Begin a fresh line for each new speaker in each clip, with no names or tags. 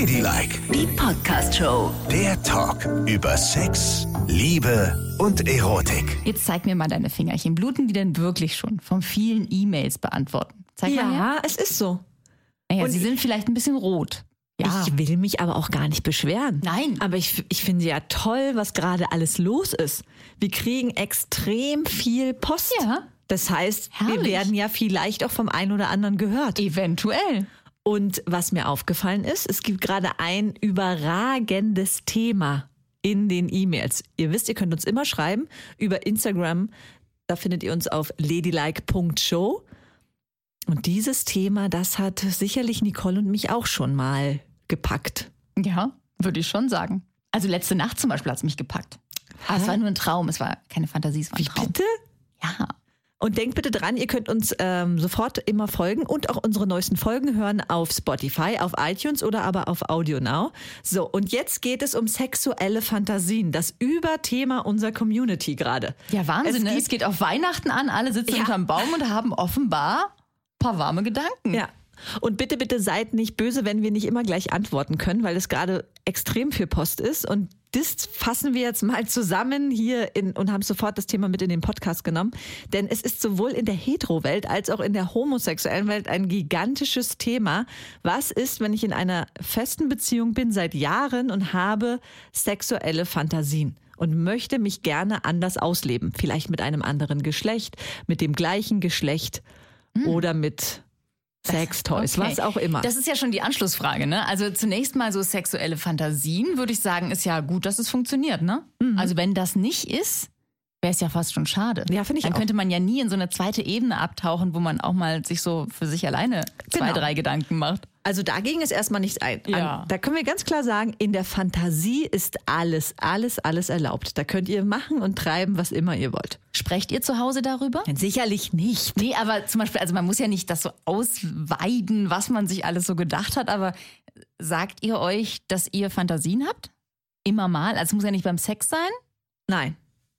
Ladylike,
Die Podcast-Show.
der Talk über Sex, Liebe und Erotik.
Jetzt zeig mir mal deine Fingerchen. Bluten die denn wirklich schon vom vielen E-Mails beantworten? Zeig mal her.
Ja, es ist so.
Naja,
Und
sie sind vielleicht ein bisschen rot. Ja.
Ich will mich aber auch gar nicht beschweren.
Nein.
Aber ich, ich finde ja toll, was gerade alles los ist. Wir kriegen extrem viel Post.
Ja.
Das heißt, wir
Herrlich.
werden ja vielleicht auch vom einen oder anderen gehört.
Eventuell.
Und was mir aufgefallen ist, es gibt gerade ein überragendes Thema in den E-Mails. Ihr wisst, ihr könnt uns immer schreiben über Instagram. Da findet ihr uns auf ladylike.show. Und dieses Thema, das hat sicherlich Nicole und mich auch schon mal gepackt.
Ja, würde ich schon sagen. Also letzte Nacht zum Beispiel hat es mich gepackt. Aber es war nur ein Traum, es war keine Fantasie, es war ein Traum.
Bitte?
Ja.
Und denkt bitte dran, ihr könnt uns ähm, sofort immer folgen und auch unsere neuesten Folgen hören auf Spotify, auf iTunes oder aber auf Audio Now. So, und jetzt geht es um sexuelle Fantasien, das Überthema unserer Community gerade.
Ja, Wahnsinn.
Es
ne? Es geht auf Weihnachten an, alle sitzen
Ja.
unterm Baum und haben offenbar ein paar warme Gedanken.
Ja. Und bitte, bitte seid nicht böse, wenn wir nicht immer gleich antworten können, weil es gerade extrem viel Post ist. Und das fassen wir jetzt mal zusammen hier in, und haben sofort das Thema mit in den Podcast genommen. Denn es ist sowohl in der Hetero-Welt als auch in der homosexuellen Welt ein gigantisches Thema. Was ist, wenn ich in einer festen Beziehung bin seit Jahren und habe sexuelle Fantasien? Und möchte mich gerne anders ausleben. Vielleicht mit einem anderen Geschlecht, mit dem gleichen Geschlecht oder mit Sextoys,
Okay.
was auch immer.
Das ist ja schon die Anschlussfrage, ne? Also zunächst mal so sexuelle Fantasien, würde ich sagen, ist ja gut, dass es funktioniert, ne? Also wenn das nicht ist, wäre es ja fast schon schade.
Mhm. Ja, finde ich
Dann
auch.
könnte man ja nie in so eine zweite Ebene abtauchen, wo man auch mal sich so für sich alleine zwei,
Genau.
drei Gedanken macht.
Also da ging es erstmal nichts ein.
Ja.
An- Da können wir ganz klar sagen, in der Fantasie ist alles, alles, alles erlaubt. Da könnt ihr machen und treiben, was immer ihr wollt.
Sprecht ihr zu Hause darüber?
Sicherlich nicht.
Nee, aber zum Beispiel, also man muss ja nicht das so ausweiden, was man sich alles so gedacht hat, aber sagt ihr euch, dass ihr Fantasien habt? Immer mal? Also es muss ja nicht beim Sex sein?
Nein.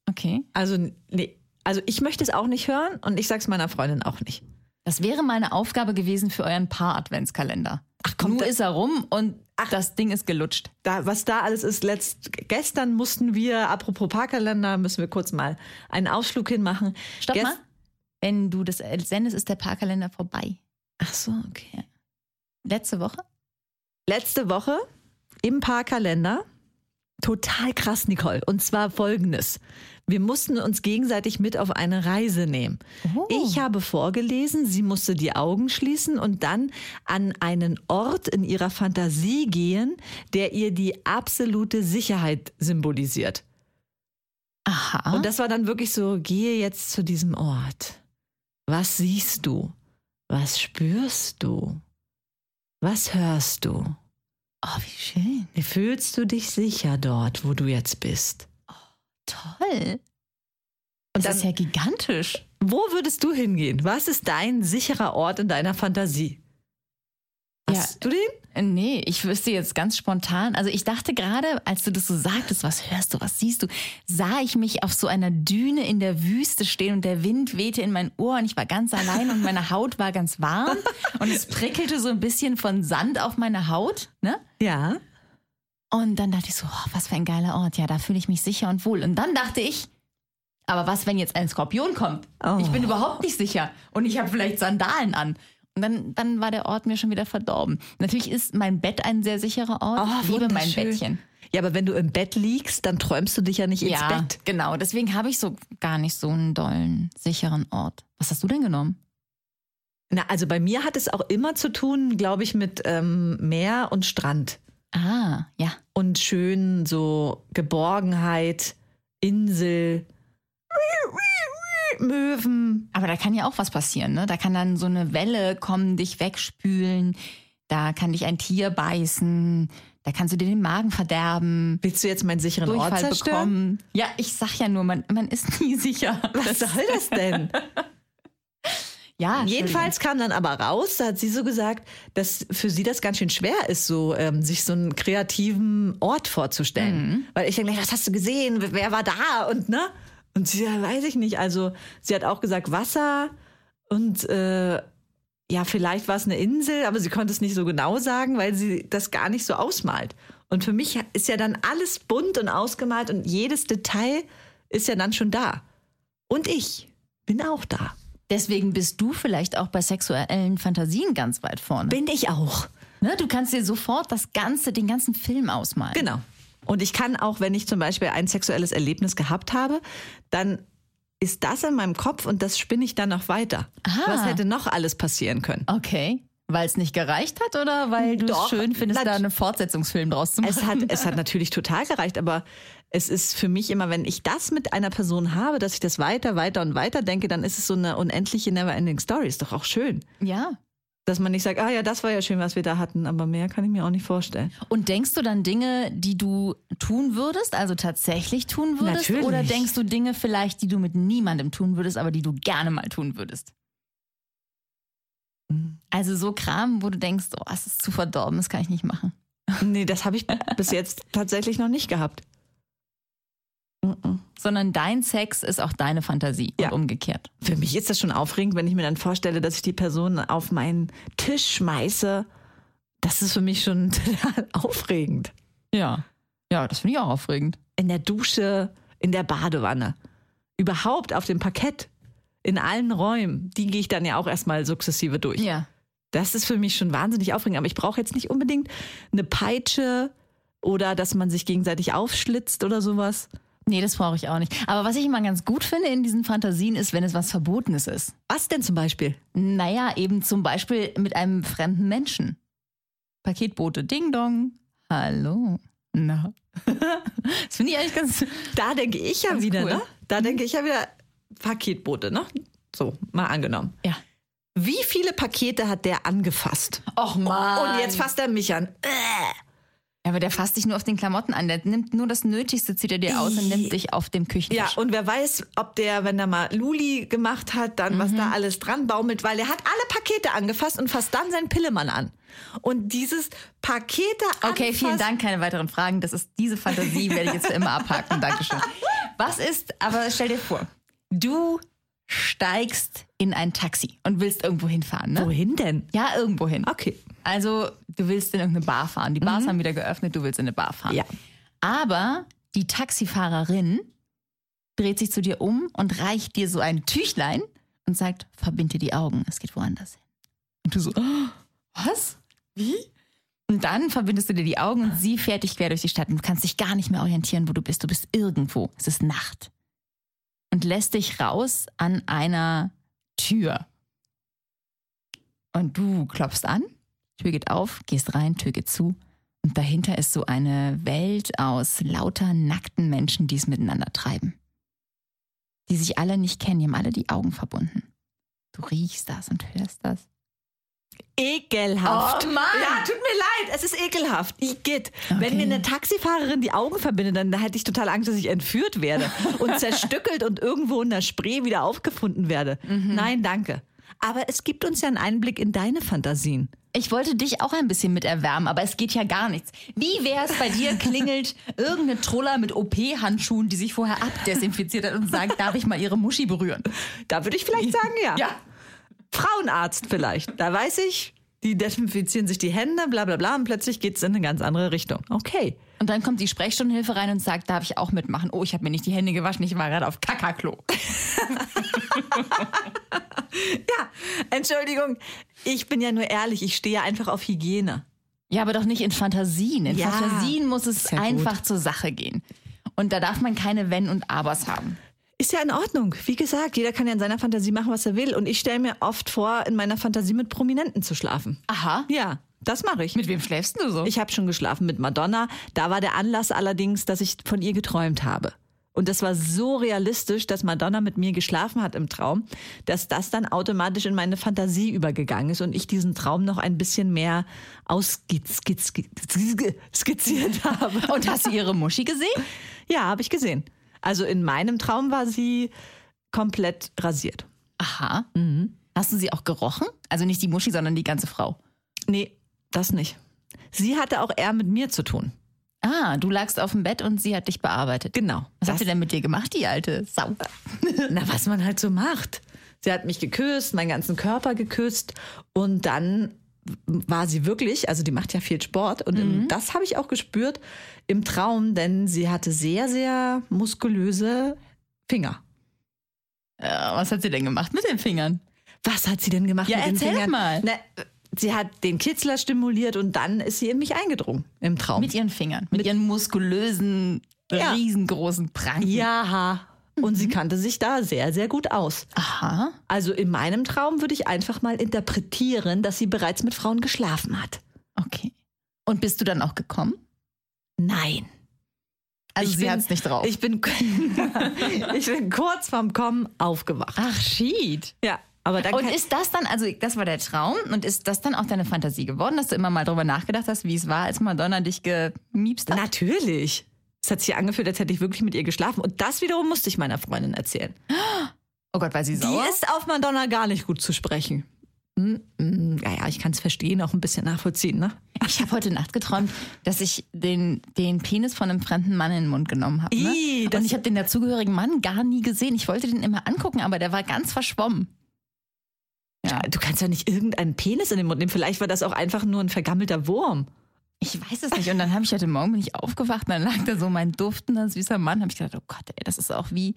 Okay.
Also, nee. Also ich möchte es auch nicht hören und ich sag's meiner Freundin auch nicht.
Das wäre mal eine Aufgabe gewesen für euren Paar-Adventskalender.
Ach komm,
Nur
da-
ist er rum und das Ding ist gelutscht.
Da, was da alles ist, letzt, gestern mussten wir, apropos Parkkalender, müssen wir kurz mal einen Ausflug hinmachen.
Stopp
Gest-
mal. Wenn du das sendest, ist der Paarkalender vorbei.
Ach so, okay.
Letzte Woche?
letzte Woche im Parkkalender. Total krass, Nicole. Und zwar folgendes. Wir mussten uns gegenseitig mit auf eine Reise nehmen.
Oh.
Ich habe vorgelesen, sie musste die Augen schließen und dann an einen Ort in ihrer Fantasie gehen, der ihr die absolute Sicherheit symbolisiert.
Aha.
Und das war dann wirklich so, gehe jetzt zu diesem Ort. Was siehst du? Was spürst du? Was hörst du?
Oh, wie schön.
Wie fühlst du dich sicher dort, wo du jetzt bist?
Toll. Das
dann-
ist ja gigantisch.
Wo würdest du hingehen? Was ist dein sicherer Ort in deiner Fantasie? Hast du den?
Äh, Nee, ich wüsste jetzt ganz spontan. Also ich dachte gerade, als du das so sagtest, was hörst du, was siehst du, sah ich mich auf so einer Düne in der Wüste stehen und der Wind wehte in mein Ohr und ich war ganz allein und meine Haut war ganz warm und es prickelte so ein bisschen von Sand auf meine Haut, ne?
Ja.
Und dann dachte ich so, oh, was für ein geiler Ort. Ja, da fühle ich mich sicher und wohl. Und dann dachte ich, aber was, wenn jetzt ein Skorpion kommt?
Oh.
Ich bin überhaupt nicht sicher. Und ich habe vielleicht Sandalen an. Und dann, dann war der Ort mir schon wieder verdorben. Natürlich ist mein Bett ein sehr sicherer Ort.
Oh,
ich liebe mein. Bettchen.
Ja, aber wenn du im Bett liegst, dann träumst du dich ja nicht ins
ja,
Bett.
genau. Deswegen habe ich so gar nicht so einen dollen, sicheren Ort. Was hast du denn genommen?
Na, also bei mir hat es auch immer zu tun, glaube ich, mit ähm, Meer und Strand.
Ah, ja.
Und schön so Geborgenheit, Insel, Möwen.
Aber da kann ja auch was passieren, ne? Da kann dann so eine Welle kommen, dich wegspülen. Da kann dich ein Tier beißen. Da kannst du dir den Magen verderben.
Willst du jetzt meinen sicheren Ort
Durchfall
zerstören?
bekommen. Ja, ich sag ja nur, man, man ist nie sicher.
Was soll das denn?
Ja,
Jedenfalls kam dann aber raus, da hat sie so gesagt, dass für sie das ganz schön schwer ist, so ähm, sich so einen kreativen Ort vorzustellen. Weil ich denke, was hast du gesehen? Wer war da? Und ne? Und sie ja, weiß ich nicht. Also sie hat auch gesagt, Wasser und äh, ja, vielleicht war es eine Insel, aber sie konnte es nicht so genau sagen, weil sie das gar nicht so ausmalt. Und für mich ist ja dann alles bunt und ausgemalt und jedes Detail ist ja dann schon da. Und ich bin auch da.
Deswegen bist du vielleicht auch bei sexuellen Fantasien ganz weit vorne.
Bin ich auch.
Ne? Du kannst dir sofort das ganze, den ganzen Film ausmalen.
Genau. Und ich kann auch, wenn ich zum Beispiel ein sexuelles Erlebnis gehabt habe, dann ist das in meinem Kopf und das spinne ich dann noch weiter.
Aha.
Was hätte noch alles passieren können?
Okay. Weil es nicht gereicht hat oder weil du es schön findest, da einen Fortsetzungsfilm draus zu machen?
Es hat, es hat natürlich total gereicht, aber es ist für mich immer, wenn ich das mit einer Person habe, dass ich das weiter, weiter und weiter denke, dann ist es so eine unendliche Never-Ending Story. Ist doch auch schön.
ja.
Dass man nicht sagt, ah ja, das war ja schön, was wir da hatten, aber mehr kann ich mir auch nicht vorstellen.
Und denkst du dann Dinge, die du tun würdest, also tatsächlich tun würdest?
Natürlich.
Oder denkst du Dinge vielleicht, die du mit niemandem tun würdest, aber die du gerne mal tun würdest?
Mhm.
Also so Kram, wo du denkst, oh, es ist zu verdorben, das kann ich nicht machen.
Nee, das habe ich bis jetzt tatsächlich noch nicht gehabt. Mhm.
Sondern dein Sex ist auch deine Fantasie
Ja.
und umgekehrt.
Für mich ist das schon aufregend, wenn ich mir dann vorstelle, dass ich die Person auf meinen Tisch schmeiße. Das ist für mich schon total aufregend.
Ja. Ja, das finde ich auch aufregend.
In der Dusche, in der Badewanne, überhaupt auf dem Parkett, in allen Räumen, die gehe ich dann ja auch erstmal sukzessive durch.
Ja.
Das ist für mich schon wahnsinnig aufregend. Aber ich brauche jetzt nicht unbedingt eine Peitsche oder dass man sich gegenseitig aufschlitzt oder sowas.
Nee, das brauche ich auch nicht. Aber was ich immer ganz gut finde in diesen Fantasien ist, wenn es was Verbotenes ist.
Was denn zum Beispiel?
Naja, eben zum Beispiel mit einem fremden Menschen. Paketbote, Ding Dong. Hallo. Na. Das finde ich eigentlich ganz.
Da denke ich ja wieder,
cool.
ne? Da denke ich ja wieder Paketboote, ne? So, mal angenommen.
Ja.
Wie viele Pakete hat der angefasst?
Och man.
Und jetzt fasst er mich an.
Ja, aber der fasst dich nur auf den Klamotten an. Der nimmt nur das Nötigste, zieht er dir aus und nimmt dich auf dem Küchentisch.
Ja, und wer weiß, ob der, wenn er mal Luli gemacht hat, dann was
Mhm.
da alles dran baumelt, weil er hat alle Pakete angefasst und fasst dann seinen Pillemann an. Und dieses Pakete
Okay, vielen
anfassen-
Dank, keine weiteren Fragen. Das ist diese Fantasie, werde ich jetzt für immer abhaken. Dankeschön. Was ist, aber stell dir vor, du steigst in ein Taxi und willst irgendwo hinfahren, ne?
Wohin denn?
Ja, irgendwo hin.
Okay.
Also, du willst in irgendeine Bar fahren. Die Bars haben wieder geöffnet, du willst in eine Bar fahren.
Ja.
Aber die Taxifahrerin dreht sich zu dir um und reicht dir so ein Tüchlein und sagt, verbind dir die Augen, es geht woanders hin. Und du so, "Oh, was? Wie? Und dann verbindest du dir die Augen und sie fährt dich quer durch die Stadt und du kannst dich gar nicht mehr orientieren, wo du bist. Du bist irgendwo. Es ist Nacht. Und lässt dich raus an einer Tür. Und du klopfst an, Tür geht auf, gehst rein, Tür geht zu. Und dahinter ist so eine Welt aus lauter nackten Menschen, die es miteinander treiben. Die sich alle nicht kennen, die haben alle die Augen verbunden. Du riechst das und hörst das.
Ekelhaft.
Oh Mann.
Ja, tut mir leid, es ist ekelhaft. Igitt.
Okay.
Wenn mir eine Taxifahrerin die Augen verbindet, dann hätte ich total Angst, dass ich entführt werde und zerstückelt und irgendwo in der Spree wieder aufgefunden werde.
Mhm.
Nein, danke. Aber es gibt uns ja einen Einblick in deine Fantasien.
Ich wollte dich auch ein bisschen mit erwärmen, aber es geht ja gar nichts. Wie wär's bei dir klingelt irgendeine Troller mit OP-Handschuhen, die sich vorher abdesinfiziert hat und sagt, darf ich mal ihre Muschi berühren?
Da würde ich vielleicht sagen, ja.
Ja.
Frauenarzt vielleicht. Da weiß ich, die desinfizieren sich die Hände, bla bla bla, und plötzlich geht es in eine ganz andere Richtung. Okay.
Und dann kommt die Sprechstundenhilfe rein und sagt, darf ich auch mitmachen? Oh, ich habe mir nicht die Hände gewaschen, ich war gerade auf Kakaklo.
Ja, Entschuldigung, ich bin ja nur ehrlich, ich stehe einfach auf Hygiene.
Ja, aber doch nicht in Fantasien. In
Ja.
Fantasien muss es
ja
einfach zur Sache gehen. Und da darf man keine Wenn und Abers haben.
Ist ja in Ordnung. Wie gesagt, jeder kann ja in seiner Fantasie machen, was er will. Und ich stelle mir oft vor, in meiner Fantasie mit Prominenten zu schlafen.
Aha.
Ja, das mache ich.
Mit wem schläfst du so?
Ich habe schon geschlafen mit Madonna. Da war der Anlass allerdings, dass ich von ihr geträumt habe. Und das war so realistisch, dass Madonna mit mir geschlafen hat im Traum, dass das dann automatisch in meine Fantasie übergegangen ist und ich diesen Traum noch ein bisschen mehr ausskizziert habe.
und hast du ihre Muschi gesehen?
Ja, habe ich gesehen. Also in meinem Traum war sie komplett rasiert.
Aha. Hast du sie auch gerochen? Also nicht die Muschi, sondern die ganze Frau.
Nee, das nicht. Sie hatte auch eher mit mir zu tun.
Ah, du lagst auf dem Bett und sie hat dich bearbeitet.
Genau.
Was hat sie denn mit dir gemacht, die alte Sau?
Na, was man halt so macht. Sie hat mich geküsst, meinen ganzen Körper geküsst und dann war sie wirklich, also die macht ja viel Sport und im, das habe ich auch gespürt im Traum, denn sie hatte sehr, sehr muskulöse Finger.
Äh, was hat sie denn gemacht mit den Fingern?
Was hat sie denn gemacht
Ja,
mit den
erzähl
Fingern?
mal.
Na, sie hat den Kitzler stimuliert und dann ist sie in mich eingedrungen im Traum.
Mit ihren Fingern. Mit, ihren muskulösen,
Ja.
riesengroßen Pranken.
ja, und sie kannte sich da sehr, sehr gut aus.
Aha.
Also in meinem Traum würde ich einfach mal interpretieren, dass sie bereits mit Frauen geschlafen hat.
Okay. Und bist du dann auch gekommen?
Nein.
Also
Ich
sie
bin-
hat's nicht drauf.
Ich bin, ich bin kurz vorm Kommen aufgewacht.
Ach, shit.
Ja, aber dann
Und ist das dann, also das war der Traum, und ist das dann auch deine Fantasie geworden, dass du immer mal drüber nachgedacht hast, wie es war, als Madonna dich gemiebst hat?
natürlich. Es hat sich angefühlt, als hätte ich wirklich mit ihr geschlafen. Und das wiederum musste ich meiner Freundin erzählen.
Oh Gott, weil sie sauer?
Die ist auf Madonna gar nicht gut zu sprechen. Hm, hm, Ja, ja, ich kann es verstehen, auch ein bisschen nachvollziehen, ne?
Ich habe heute Nacht geträumt, dass ich den, den Penis von einem fremden Mann in den Mund genommen habe. Ne? Und ich habe den dazugehörigen Mann gar nie gesehen. Ich wollte den immer angucken, aber der war ganz verschwommen. Ja.
Du kannst ja nicht irgendeinen Penis in den Mund nehmen. Vielleicht war das auch einfach nur ein vergammelter Wurm.
Ich weiß es nicht. Und dann habe ich heute Morgen bin ich aufgewacht und dann lag da so mein duftender, süßer Mann. Habe ich gedacht, oh Gott, ey, das ist auch wie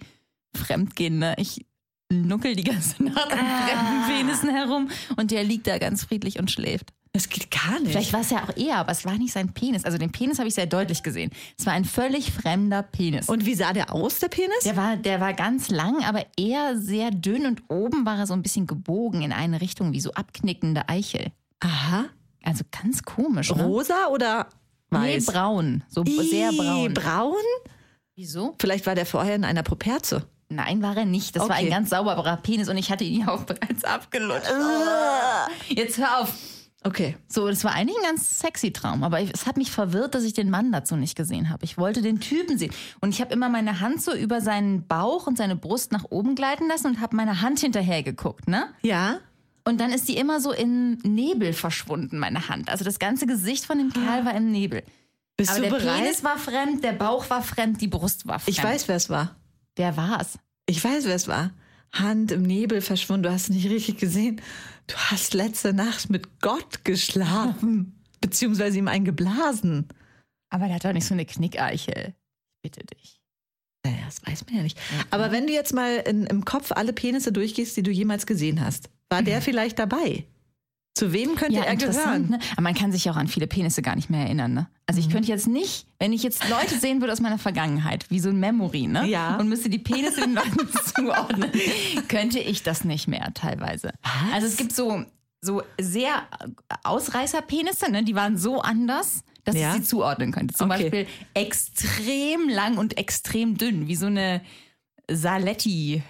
Fremdgehen. Ne? Ich nuckel die ganze Nacht an fremden Penissen herum und der liegt da ganz friedlich und schläft.
Das geht gar nicht.
Vielleicht war es ja auch er, aber es war nicht sein Penis. Also den Penis habe ich sehr deutlich gesehen. Es war ein völlig fremder Penis.
Und wie sah der aus, der Penis?
Der war, der war ganz lang, aber eher sehr dünn und oben war er so ein bisschen gebogen in eine Richtung, wie so abknickende Eichel.
Aha.
Also ganz komisch. Ne?
Rosa oder
Nee,
weiß?
braun. So
Ih,
sehr braun.
braun?
Wieso?
Vielleicht war der vorher in einer Properze.
Nein, war er nicht. Das war
Okay.
ein ganz sauberer Penis und ich hatte ihn ja auch bereits abgelutscht. Jetzt hör auf.
Okay.
So, das war eigentlich ein ganz sexy Traum, aber es hat mich verwirrt, dass ich den Mann dazu nicht gesehen habe. Ich wollte den Typen sehen. Und ich habe immer meine Hand so über seinen Bauch und seine Brust nach oben gleiten lassen und habe meine Hand hinterher geguckt, ne?
Ja.
Und dann ist die immer so in Nebel verschwunden, meine Hand. Also das ganze Gesicht von dem Kerl war im Nebel.
Bist
Aber
du
der
bereit?
Penis war fremd, der Bauch war fremd, die Brust war fremd.
ich weiß, wer es war.
Wer war's?
Ich weiß, wer es war. Hand im Nebel verschwunden. Du hast nicht richtig gesehen. Du hast letzte Nacht mit Gott geschlafen. Beziehungsweise ihm einen geblasen.
Aber der hat doch nicht so eine Knickeichel. Ich bitte dich.
Naja, das weiß man ja nicht. Aber wenn du jetzt mal in, im Kopf alle Penisse durchgehst, die du jemals gesehen hast, war der vielleicht dabei? Zu wem könnte er gehören?
ne? Aber man kann sich ja auch an viele Penisse gar nicht mehr erinnern, ne? Also ich könnte jetzt nicht, wenn ich jetzt Leute sehen würde aus meiner Vergangenheit, wie so ein Memory, ne?
Ja.
Und müsste die Penisse den Leuten zuordnen, könnte ich das nicht mehr teilweise. Also es gibt so, so sehr Ausreißerpenisse, ne? Die waren so anders, dass
Ja.
ich sie zuordnen könnte. Zum
Okay.
Beispiel extrem lang und extrem dünn, wie so eine Saletti.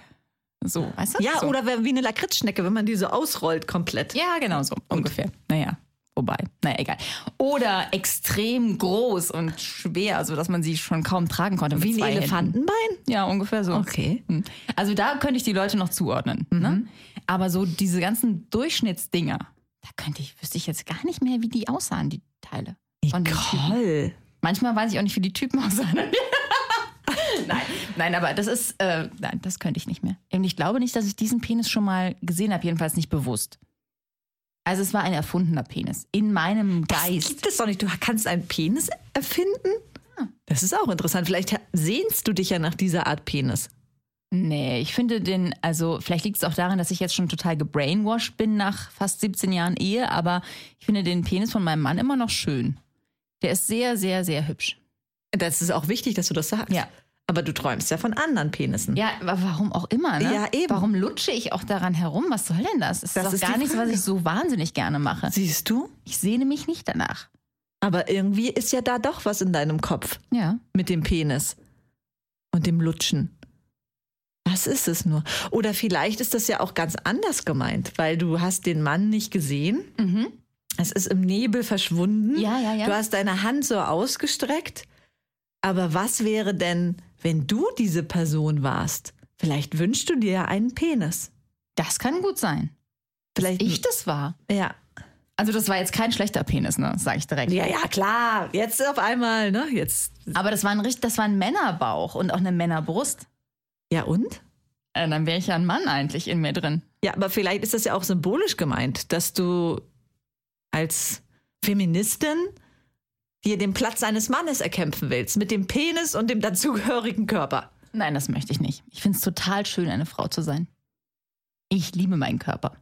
So, weißt du?
Ja,
so.
oder wie eine Lakritzschnecke, wenn man die so ausrollt komplett.
Ja, genau so, ungefähr. Naja, wobei, naja, egal. Oder extrem groß und schwer, sodass man sie schon kaum tragen konnte.
Wie ein
zwei Händen.
Elefantenbein?
Ja, ungefähr so.
Okay.
Hm. Also da könnte ich die Leute noch zuordnen.
Mhm.
Ne? Aber so diese ganzen Durchschnittsdinger, da könnte ich, wüsste ich jetzt gar nicht mehr, wie die aussahen, die Teile.
Nicole.
Manchmal weiß ich auch nicht, wie die Typen aussahen. nein, nein, aber das ist, äh, nein, das könnte ich nicht mehr. Und ich glaube nicht, dass ich diesen Penis schon mal gesehen habe, jedenfalls nicht bewusst. Also es war ein erfundener Penis in meinem
Das
Geist.
gibt es doch nicht. Du kannst einen Penis erfinden? Das ist auch interessant. Vielleicht sehnst du dich ja nach dieser Art Penis.
Nee, ich finde den, also vielleicht liegt es auch daran, dass ich jetzt schon total gebrainwashed bin nach fast 17 Jahren Ehe, aber ich finde den Penis von meinem Mann immer noch schön. Der ist sehr, sehr, sehr hübsch.
Das ist auch wichtig, dass du das sagst.
Ja.
Aber du träumst ja von anderen Penissen.
Ja, aber warum auch immer, ne?
Ja, eben.
Warum lutsche ich auch daran herum? Was soll denn das? Das,
Das
ist doch gar nichts, was ich so wahnsinnig gerne mache.
Siehst du?
Ich sehne mich nicht danach.
Aber irgendwie ist ja da doch was in deinem Kopf
Ja.
mit dem Penis und dem Lutschen. Was ist es nur? Oder vielleicht ist das ja auch ganz anders gemeint, weil du hast den Mann nicht gesehen. Es ist im Nebel verschwunden.
Ja, ja, ja.
Du hast deine Hand so ausgestreckt. Aber was wäre denn, wenn du diese Person warst? Vielleicht wünschst du dir ja einen Penis.
Das kann gut sein.
Vielleicht
Ich das war.
Ja.
Also das war jetzt kein schlechter Penis, ne? Sag ich direkt.
Ja, ja, klar. Jetzt auf einmal, ne? Jetzt.
Aber das war ein richtig, das war ein Männerbauch und auch eine Männerbrust.
Ja, und?
Äh, dann wäre ich ja ein Mann eigentlich in mir drin.
Ja, aber vielleicht ist das ja auch symbolisch gemeint, dass du als Feministin dir den Platz eines Mannes erkämpfen willst, mit dem Penis und dem dazugehörigen Körper.
Nein, das möchte ich nicht. Ich finde es total schön, eine Frau zu sein. Ich liebe meinen Körper.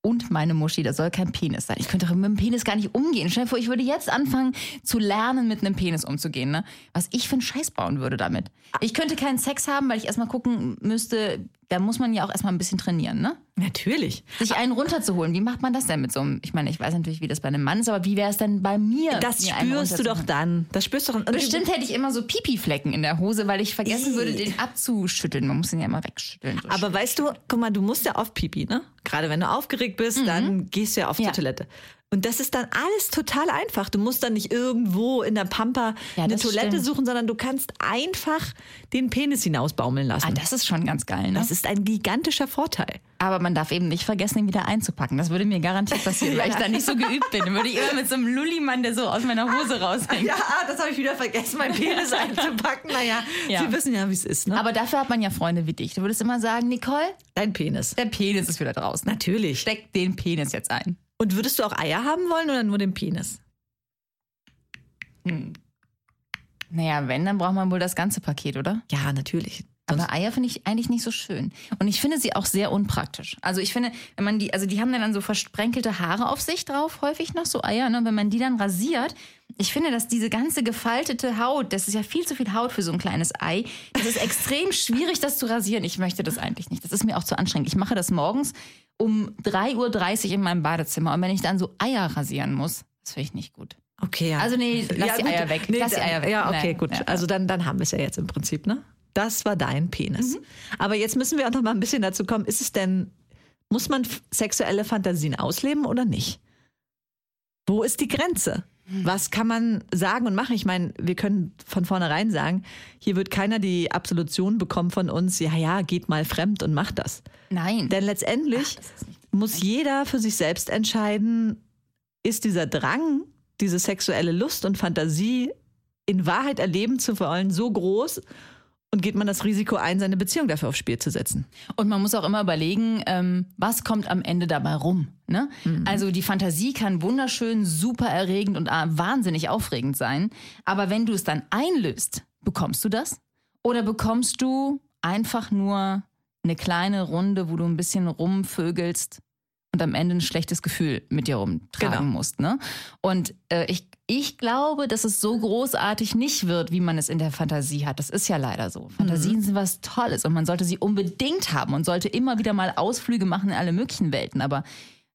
Und meine Muschi, da soll kein Penis sein. Ich könnte doch mit dem Penis gar nicht umgehen. Stell dir vor, ich würde jetzt anfangen zu lernen, mit einem Penis umzugehen. Ne? Was ich für einen Scheiß bauen würde damit. Ich könnte keinen Sex haben, weil ich erstmal gucken müsste, da muss man ja auch erstmal ein bisschen trainieren, ne?
Natürlich.
Sich einen runterzuholen. Wie macht man das denn mit so einem, ich meine, ich weiß natürlich, wie das bei einem Mann ist, aber wie wäre es denn bei mir?
Das
mir
spürst du doch dann. Das spürst du doch.
Bestimmt hätte ich immer so Pipi-Flecken in der Hose, weil ich vergessen
Ih.
würde, den abzuschütteln. Man muss den ja immer wegschütteln. So
Aber weißt du, guck mal, du musst ja oft pipi, ne? Gerade wenn du aufgeregt bist, dann gehst du ja
Mhm. Ja.
zur Toilette. Und das ist dann alles total einfach. Du musst dann nicht irgendwo in der Pampa
Ja,
eine Toilette
stimmt.
suchen, sondern du kannst einfach den Penis hinausbaumeln lassen.
Ah, das ist schon ganz geil, ne?
das ist ein gigantischer Vorteil.
Aber man darf eben nicht vergessen, ihn wieder einzupacken. Das würde mir garantiert passieren, weil ich da nicht so geübt bin. Dann würde ich immer mit so einem Lullimann, der so aus meiner Hose raushängt.
Ja, das habe ich wieder vergessen, meinen Penis einzupacken. Naja,
Ja.
Sie wissen ja, wie es ist, ne?
Aber dafür hat man ja Freunde wie dich. Du würdest immer sagen, Nicole,
Dein Penis.
der Penis ist wieder draußen.
Natürlich.
Steck den Penis jetzt ein.
Und würdest du auch Eier haben wollen oder nur den Penis?
Naja, wenn, dann braucht man wohl das ganze Paket, oder?
Ja, natürlich.
Aber Eier finde ich eigentlich nicht so schön. Und ich finde sie auch sehr unpraktisch. Also ich finde, wenn man die, also die haben dann so versprenkelte Haare auf sich drauf, häufig noch so Eier, ne? Wenn man die dann rasiert, ich finde, dass diese ganze gefaltete Haut, das ist ja viel zu viel Haut für so ein kleines Ei. Das ist extrem schwierig, das zu rasieren. Ich möchte das eigentlich nicht. Das ist mir auch zu anstrengend. Ich mache das morgens um 3.30 Uhr in meinem Badezimmer. Und wenn ich dann so Eier rasieren muss, das finde ich nicht gut.
Okay, ja.
Also nee, lass die
gut.
Eier weg. Lass die Eier weg.
Ja, okay,
Nee,
gut.
ja, ja.
Also dann, dann haben wir es ja jetzt im Prinzip, ne? Das war dein Penis.
Mhm.
Aber jetzt müssen wir auch noch mal ein bisschen dazu kommen. Ist es denn, muss man sexuelle Fantasien ausleben oder nicht? Wo ist die Grenze?
Hm.
Was kann man sagen und machen? Ich meine, wir können von vornherein sagen, hier wird keiner die Absolution bekommen von uns, ja, ja, geht mal fremd und macht das.
Nein.
Denn letztendlich
nicht-
muss jeder für sich selbst entscheiden, ist dieser Drang, diese sexuelle Lust und Fantasie in Wahrheit erleben zu wollen so groß und geht man das Risiko ein, seine Beziehung dafür aufs Spiel zu setzen?
Und man muss auch immer überlegen, ähm, was kommt am Ende dabei rum. Ne? Also die Fantasie kann wunderschön, super erregend und äh, wahnsinnig aufregend sein. Aber wenn du es dann einlöst, bekommst du das? Oder bekommst du einfach nur eine kleine Runde, wo du ein bisschen rumvögelst und am Ende ein schlechtes Gefühl mit dir rumtragen
Genau.
musst. Ne? Und äh, ich, ich glaube, dass es so großartig nicht wird, wie man es in der Fantasie hat. Das ist ja leider so. Fantasien sind was Tolles und man sollte sie unbedingt haben und sollte immer wieder mal Ausflüge machen in alle möglichen Welten. Aber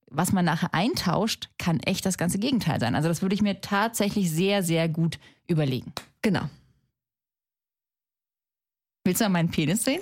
was man nachher eintauscht, kann echt das ganze Gegenteil sein. Also das würde ich mir tatsächlich sehr, sehr gut überlegen.
Genau.
Willst du mal meinen Penis sehen?